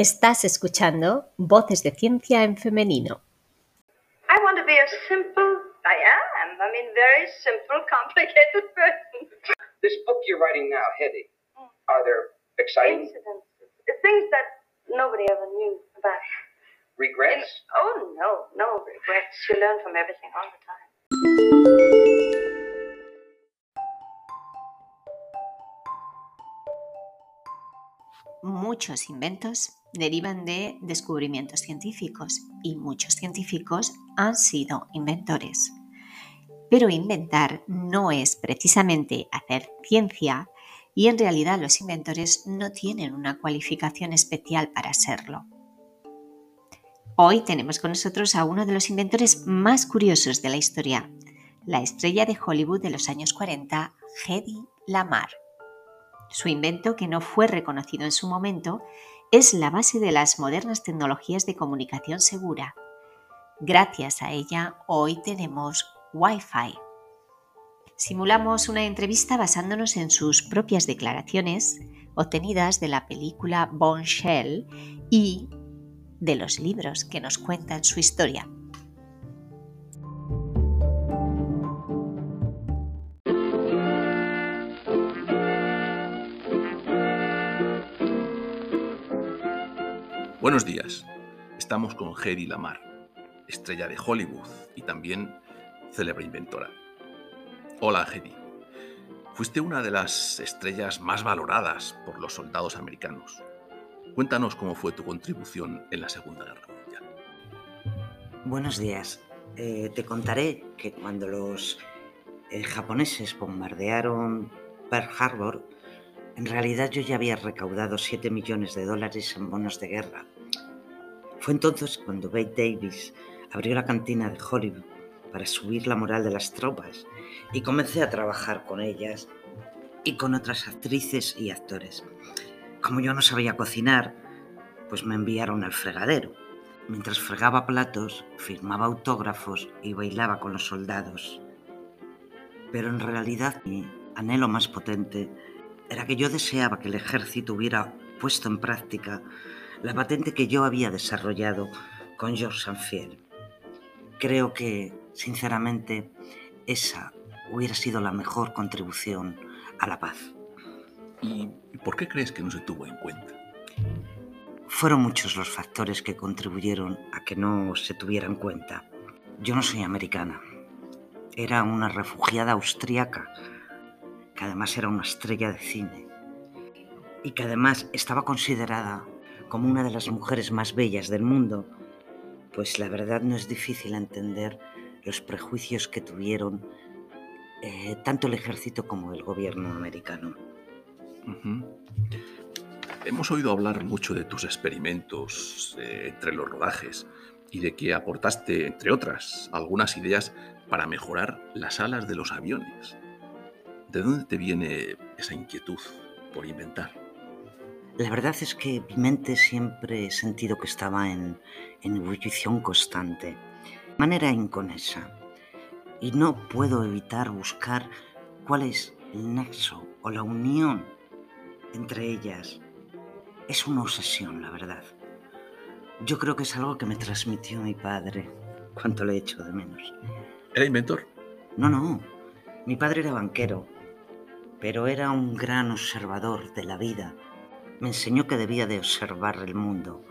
Estás escuchando Voces de Ciencia en Femenino. I want to be a simple, I am, I mean, very simple, complicated person. This book you're writing now, Hetty, hmm. are there exciting Incidents, things that nobody ever knew about. regrets? Oh, no, no regrets. You learn from everything all the time. Muchos inventos derivan de descubrimientos científicos y muchos científicos han sido inventores. Pero inventar no es precisamente hacer ciencia y en realidad los inventores no tienen una cualificación especial para serlo. Hoy tenemos con nosotros a uno de los inventores más curiosos de la historia, la estrella de Hollywood de los años 40, Hedy Lamar. Su invento, que no fue reconocido en su momento, es la base de las modernas tecnologías de comunicación segura. Gracias a ella, hoy tenemos Wi-Fi. Simulamos una entrevista basándonos en sus propias declaraciones, obtenidas de la película Bombshell y de los libros que nos cuentan su historia. Buenos días. Estamos con Hedy Lamar, estrella de Hollywood y también célebre inventora. Hola, Hedy. Fuiste una de las estrellas más valoradas por los soldados americanos. Cuéntanos cómo fue tu contribución en la Segunda Guerra Mundial. Buenos días. Eh, te contaré que cuando los eh, japoneses bombardearon Pearl Harbor, en realidad yo ya había recaudado 7 millones de dólares en bonos de guerra. Fue entonces cuando Bette Davis abrió la cantina de Hollywood para subir la moral de las tropas y comencé a trabajar con ellas y con otras actrices y actores. Como yo no sabía cocinar, pues me enviaron al fregadero. Mientras fregaba platos, firmaba autógrafos y bailaba con los soldados. Pero en realidad mi anhelo más potente era que yo deseaba que el ejército hubiera puesto en práctica la patente que yo había desarrollado con Georges Sanfiel. Creo que, sinceramente, esa hubiera sido la mejor contribución a la paz. ¿Y por qué crees que no se tuvo en cuenta? Fueron muchos los factores que contribuyeron a que no se tuviera en cuenta. Yo no soy americana. Era una refugiada austríaca, que además era una estrella de cine, y que además estaba considerada como una de las mujeres más bellas del mundo, pues la verdad no es difícil entender los prejuicios que tuvieron eh, tanto el ejército como el gobierno americano. Hemos oído hablar mucho de tus experimentos eh, entre los rodajes y de que aportaste, entre otras, algunas ideas para mejorar las alas de los aviones. ¿De dónde te viene esa inquietud por inventar? La verdad es que mi mente siempre he sentido que estaba en, en ebullición constante, de manera inconesa, y no puedo evitar buscar cuál es el nexo o la unión entre ellas. Es una obsesión, la verdad. Yo creo que es algo que me transmitió mi padre, cuánto le echo de menos. ¿Era inventor? No, no, mi padre era banquero, pero era un gran observador de la vida. Me enseñó que debía de observar el mundo.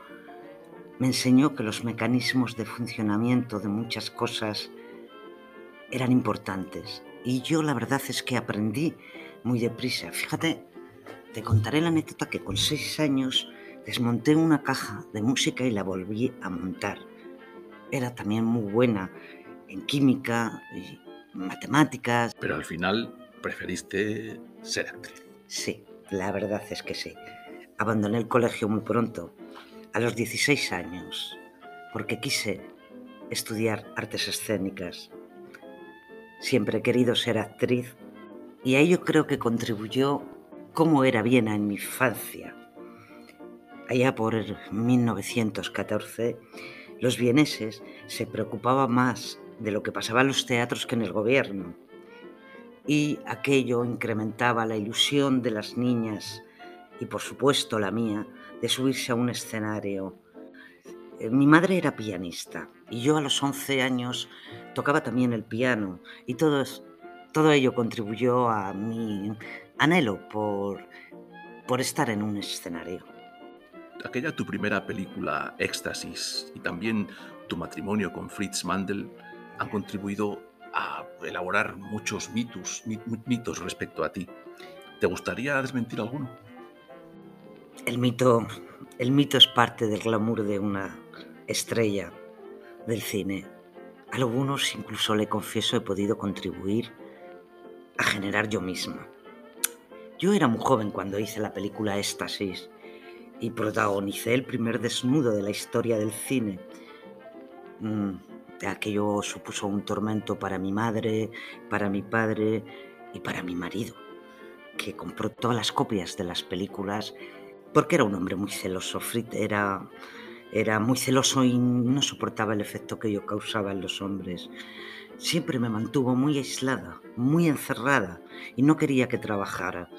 Me enseñó que los mecanismos de funcionamiento de muchas cosas eran importantes. Y yo la verdad es que aprendí muy deprisa. Fíjate, te contaré la anécdota que con seis años desmonté una caja de música y la volví a montar. Era también muy buena en química y matemáticas. Pero al final preferiste ser actriz. Sí, la verdad es que sí. Abandoné el colegio muy pronto, a los 16 años, porque quise estudiar artes escénicas. Siempre he querido ser actriz y a ello creo que contribuyó cómo era Viena en mi infancia. Allá por 1914, los vieneses se preocupaban más de lo que pasaba en los teatros que en el gobierno y aquello incrementaba la ilusión de las niñas y por supuesto la mía, de subirse a un escenario. Eh, mi madre era pianista y yo a los 11 años tocaba también el piano y todo, todo ello contribuyó a mi anhelo por, por estar en un escenario. Aquella tu primera película, Éxtasis, y también tu matrimonio con Fritz Mandel han contribuido a elaborar muchos mitos, mitos respecto a ti. ¿Te gustaría desmentir alguno? El mito, el mito es parte del glamour de una estrella del cine. A algunos incluso le confieso he podido contribuir a generar yo misma. Yo era muy joven cuando hice la película Éxtasis y protagonicé el primer desnudo de la historia del cine. Mm, aquello supuso un tormento para mi madre, para mi padre y para mi marido, que compró todas las copias de las películas porque era un hombre muy celoso. Fritz era, era muy celoso y no soportaba el efecto que yo causaba en los hombres. Siempre me mantuvo muy aislada, muy encerrada y no quería que trabajara.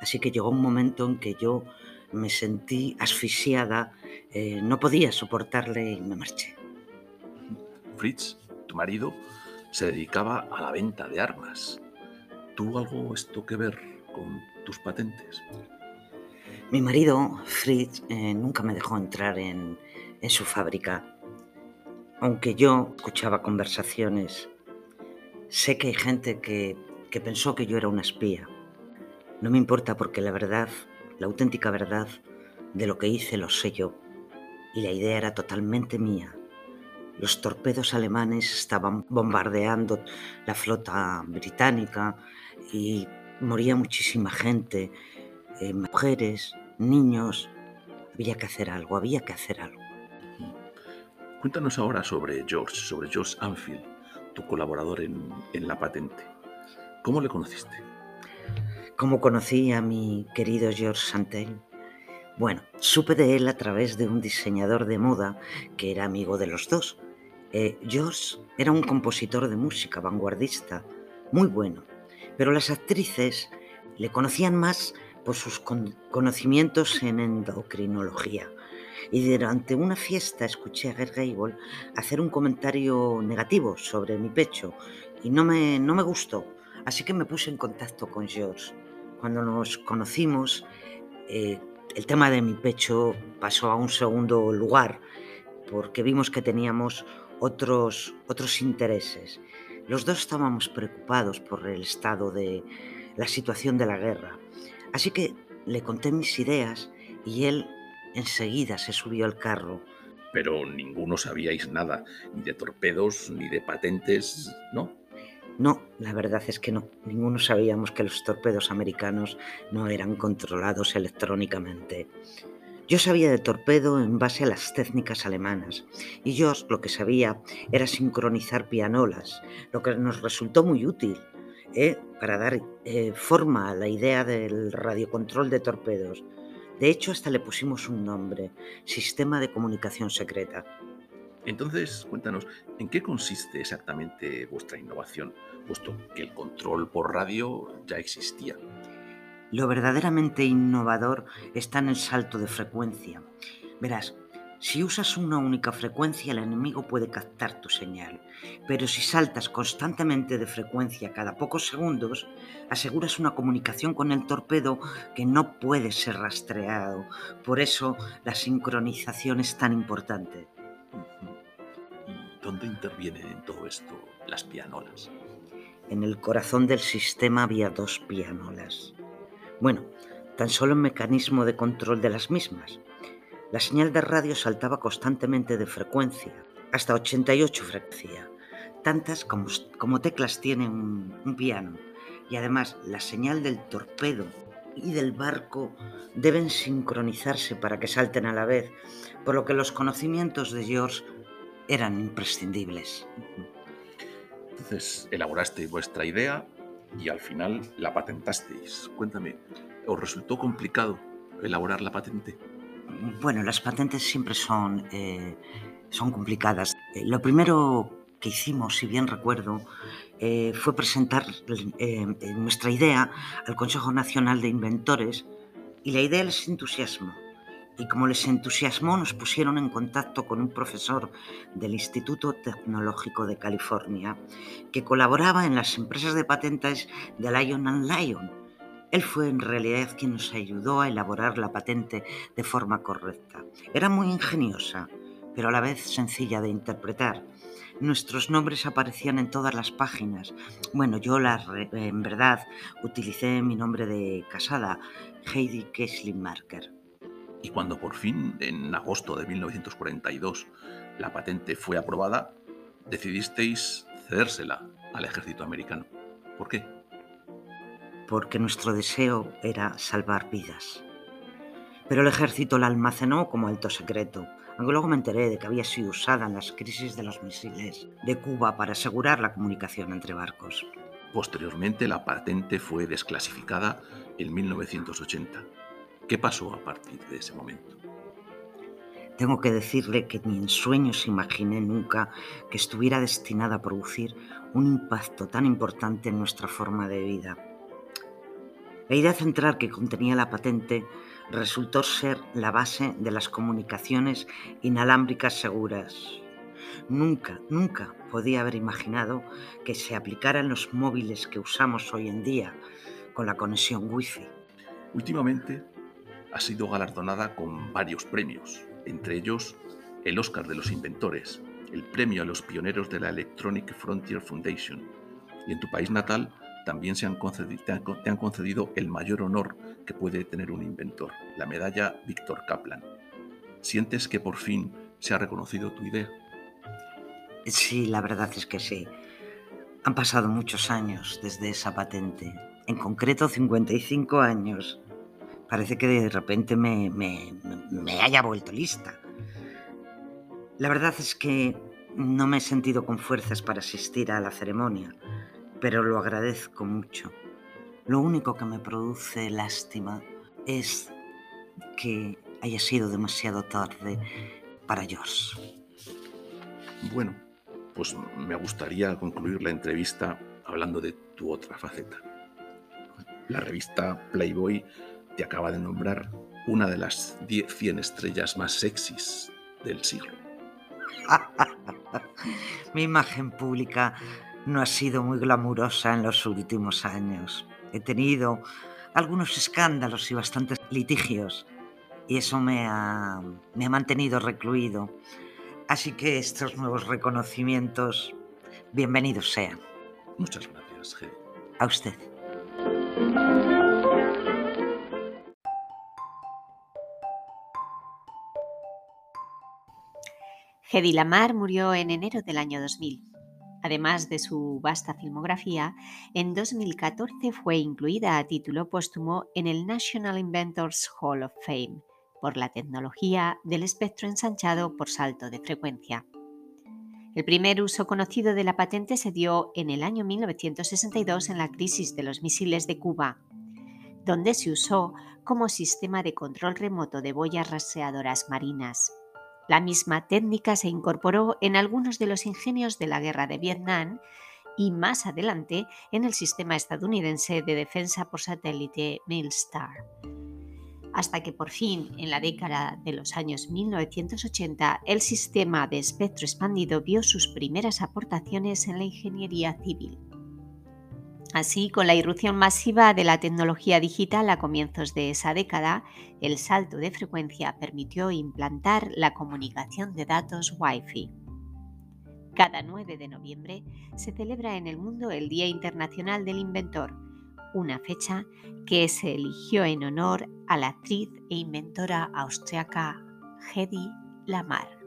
Así que llegó un momento en que yo me sentí asfixiada, eh, no podía soportarle y me marché. Fritz, tu marido, se dedicaba a la venta de armas. ¿Tuvo algo esto que ver con tus patentes? Mi marido, Fritz, eh, nunca me dejó entrar en, en su fábrica. Aunque yo escuchaba conversaciones, sé que hay gente que, que pensó que yo era una espía. No me importa porque la verdad la auténtica verdad de lo que hice lo sé yo, y la idea era totalmente mía. Los torpedos alemanes estaban bombardeando la flota británica y moría muchísima gente, eh, mujeres, niños. Había que hacer algo, había que hacer algo. Cuéntanos ahora sobre George, sobre George Anfield, tu colaborador en, en la patente. ¿Cómo le conociste? ¿Cómo conocí a mi querido George Santel? Bueno, supe de él a través de un diseñador de moda que era amigo de los dos. Eh, George era un compositor de música vanguardista, muy bueno, pero las actrices le conocían más por sus conocimientos en endocrinología. Y durante una fiesta escuché a Gert Gable hacer un comentario negativo sobre mi pecho y no me, no me gustó, así que me puse en contacto con George. Cuando nos conocimos, eh, el tema de mi pecho pasó a un segundo lugar porque vimos que teníamos otros, otros intereses. Los dos estábamos preocupados por el estado de la situación de la guerra. Así que le conté mis ideas y él enseguida se subió al carro. Pero ninguno sabíais nada, ni de torpedos, ni de patentes, ¿no? No, la verdad es que no. Ninguno sabíamos que los torpedos americanos no eran controlados electrónicamente. Yo sabía de torpedo en base a las técnicas alemanas y yo lo que sabía era sincronizar pianolas, lo que nos resultó muy útil ¿eh? para dar eh, forma a la idea del radiocontrol de torpedos. De hecho, hasta le pusimos un nombre, Sistema de Comunicación Secreta. Entonces, cuéntanos, ¿en qué consiste exactamente vuestra innovación, puesto que el control por radio ya existía? Lo verdaderamente innovador está en el salto de frecuencia. Verás, si usas una única frecuencia, el enemigo puede captar tu señal. Pero si saltas constantemente de frecuencia cada pocos segundos, aseguras una comunicación con el torpedo que no puede ser rastreado. Por eso la sincronización es tan importante. ¿Dónde intervienen en todo esto las pianolas? En el corazón del sistema había dos pianolas. Bueno, tan solo un mecanismo de control de las mismas. La señal de radio saltaba constantemente de frecuencia, hasta 88 frecuencia, tantas como, como teclas tiene un, un piano. Y además la señal del torpedo y del barco deben sincronizarse para que salten a la vez, por lo que los conocimientos de George eran imprescindibles. Entonces, elaborasteis vuestra idea y al final la patentasteis. Cuéntame, ¿os resultó complicado elaborar la patente? Bueno, las patentes siempre son, eh, son complicadas. Eh, lo primero que hicimos, si bien recuerdo, eh, fue presentar nuestra idea al Consejo Nacional de Inventores Y la idea les entusiasmó. Y como les entusiasmó, nos pusieron en contacto con un profesor del Instituto Tecnológico de California que colaboraba en las empresas de patentes de Lion and Lion. Él fue en realidad quien nos ayudó a elaborar la patente de forma correcta. Era muy ingeniosa, pero a la vez sencilla de interpretar nuestros nombres aparecían en todas las páginas. Bueno, yo la, en verdad utilicé mi nombre de casada, Heidi Marker. Y cuando por fin, en agosto de 1942, la patente fue aprobada, decidisteis cedérsela al ejército americano. ¿Por qué? Porque nuestro deseo era salvar vidas. Pero el ejército la almacenó como alto secreto aunque luego me enteré de que había sido usada en las crisis de los misiles de Cuba para asegurar la comunicación entre barcos. Posteriormente, la patente fue desclasificada en 1980. ¿Qué pasó a partir de ese momento? Tengo que decirle que ni en sueños imaginé nunca que estuviera destinada a producir un impacto tan importante en nuestra forma de vida. La idea central que contenía la patente resultó ser la base de las comunicaciones inalámbricas seguras. Nunca, nunca podía haber imaginado que se aplicara en los móviles que usamos hoy en día con la conexión Wi-Fi. Últimamente ha sido galardonada con varios premios, entre ellos el Oscar de los Inventores, el premio a los pioneros de la Electronic Frontier Foundation, y en tu país natal también se han concedido, te han concedido el mayor honor que puede tener un inventor, la medalla Víctor Kaplan. ¿Sientes que por fin se ha reconocido tu idea? Sí, la verdad es que sí. Han pasado muchos años desde esa patente, en concreto 55 años. Parece que de repente me, me, me haya vuelto lista. La verdad es que no me he sentido con fuerzas para asistir a la ceremonia pero lo agradezco mucho. Lo único que me produce lástima es que haya sido demasiado tarde para George. Bueno, pues me gustaría concluir la entrevista hablando de tu otra faceta. La revista Playboy te acaba de nombrar una de las 100 estrellas más sexys del siglo. Mi imagen pública no ha sido muy glamurosa en los últimos años. He tenido algunos escándalos y bastantes litigios y eso me ha, me ha mantenido recluido. Así que estos nuevos reconocimientos, bienvenidos sean. Muchas gracias, Hedy. A usted. Hedy Lamar murió en enero del año 2000. Además de su vasta filmografía, en 2014 fue incluida a título póstumo en el National Inventors Hall of Fame por la tecnología del espectro ensanchado por salto de frecuencia. El primer uso conocido de la patente se dio en el año 1962 en la crisis de los misiles de Cuba, donde se usó como sistema de control remoto de boyas rastreadoras marinas. La misma técnica se incorporó en algunos de los ingenios de la guerra de Vietnam y más adelante en el sistema estadounidense de defensa por satélite Milstar. Hasta que por fin, en la década de los años 1980, el sistema de espectro expandido vio sus primeras aportaciones en la ingeniería civil. Así, con la irrupción masiva de la tecnología digital a comienzos de esa década, el salto de frecuencia permitió implantar la comunicación de datos Wi-Fi. Cada 9 de noviembre se celebra en el mundo el Día Internacional del Inventor, una fecha que se eligió en honor a la actriz e inventora austriaca Hedy Lamar.